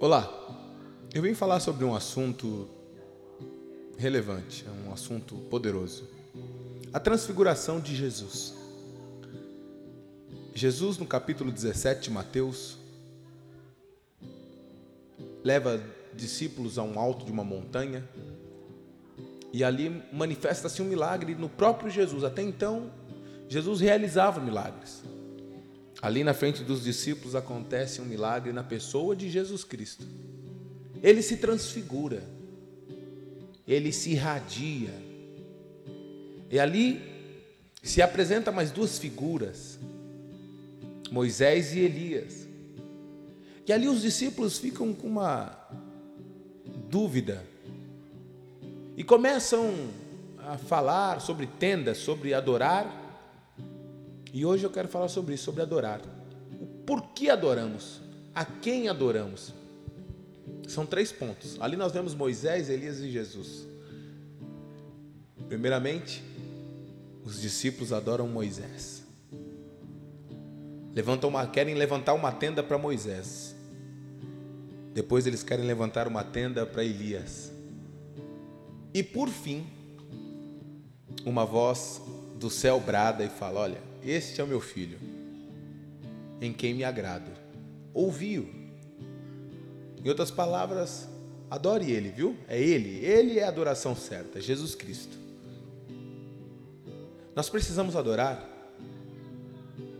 Olá, eu vim falar sobre um assunto relevante, é um assunto poderoso. A transfiguração de Jesus. Jesus, no capítulo 17 de Mateus, leva discípulos a um alto de uma montanha e ali manifesta-se um milagre no próprio Jesus. Até então, Jesus realizava milagres. Ali na frente dos discípulos acontece um milagre na pessoa de Jesus Cristo. Ele se transfigura, ele se irradia. E ali se apresenta mais duas figuras, Moisés e Elias. E ali os discípulos ficam com uma dúvida e começam a falar sobre tendas, sobre adorar. E hoje eu quero falar sobre isso, sobre adorar. O porquê adoramos? A quem adoramos? São três pontos. Ali nós vemos Moisés, Elias e Jesus. Primeiramente, os discípulos adoram Moisés. Levantam uma, querem levantar uma tenda para Moisés. Depois eles querem levantar uma tenda para Elias. E por fim, uma voz do céu brada e fala: Olha, este é o meu filho, em quem me agrado. Ouviu. Em outras palavras, adore ele, viu? É ele, ele é a adoração certa, Jesus Cristo. Nós precisamos adorar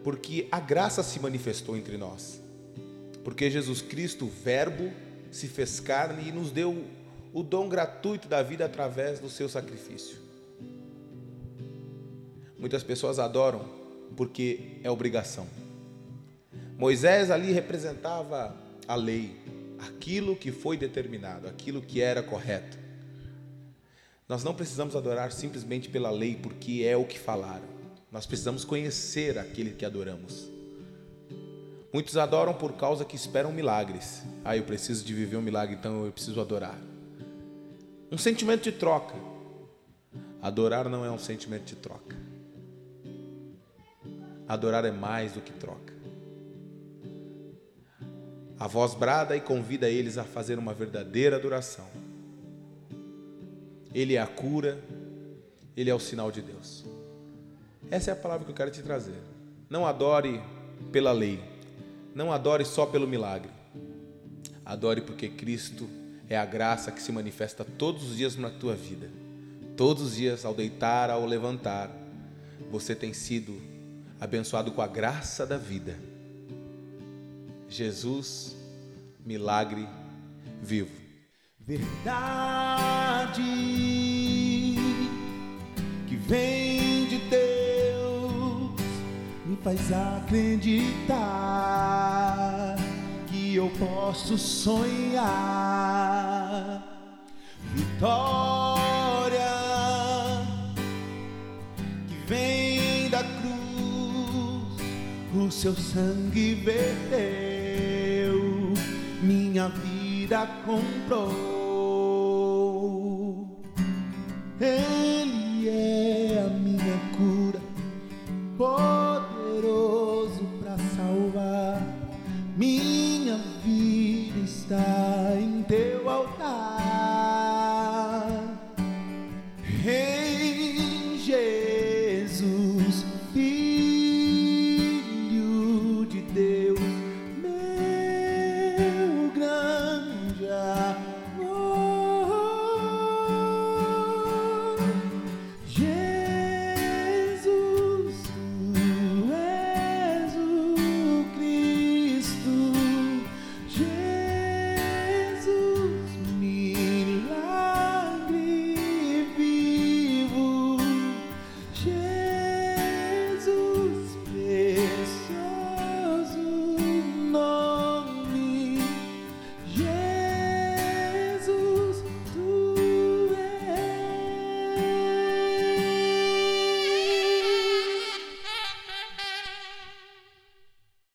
porque a graça se manifestou entre nós. Porque Jesus Cristo, o Verbo, se fez carne e nos deu o dom gratuito da vida através do seu sacrifício. Muitas pessoas adoram porque é obrigação. Moisés ali representava a lei, aquilo que foi determinado, aquilo que era correto. Nós não precisamos adorar simplesmente pela lei, porque é o que falaram. Nós precisamos conhecer aquele que adoramos. Muitos adoram por causa que esperam milagres. Ah, eu preciso de viver um milagre, então eu preciso adorar. Um sentimento de troca. Adorar não é um sentimento de troca. Adorar é mais do que troca. A voz brada e convida eles a fazer uma verdadeira adoração. Ele é a cura, ele é o sinal de Deus. Essa é a palavra que eu quero te trazer. Não adore pela lei, não adore só pelo milagre. Adore porque Cristo é a graça que se manifesta todos os dias na tua vida. Todos os dias, ao deitar, ao levantar, você tem sido abençoado com a graça da vida. Jesus, milagre vivo. Verdade que vem de Deus me faz acreditar que eu posso sonhar. Vitória que vem da cruz o seu sangue verteu, minha vida comprou. Ele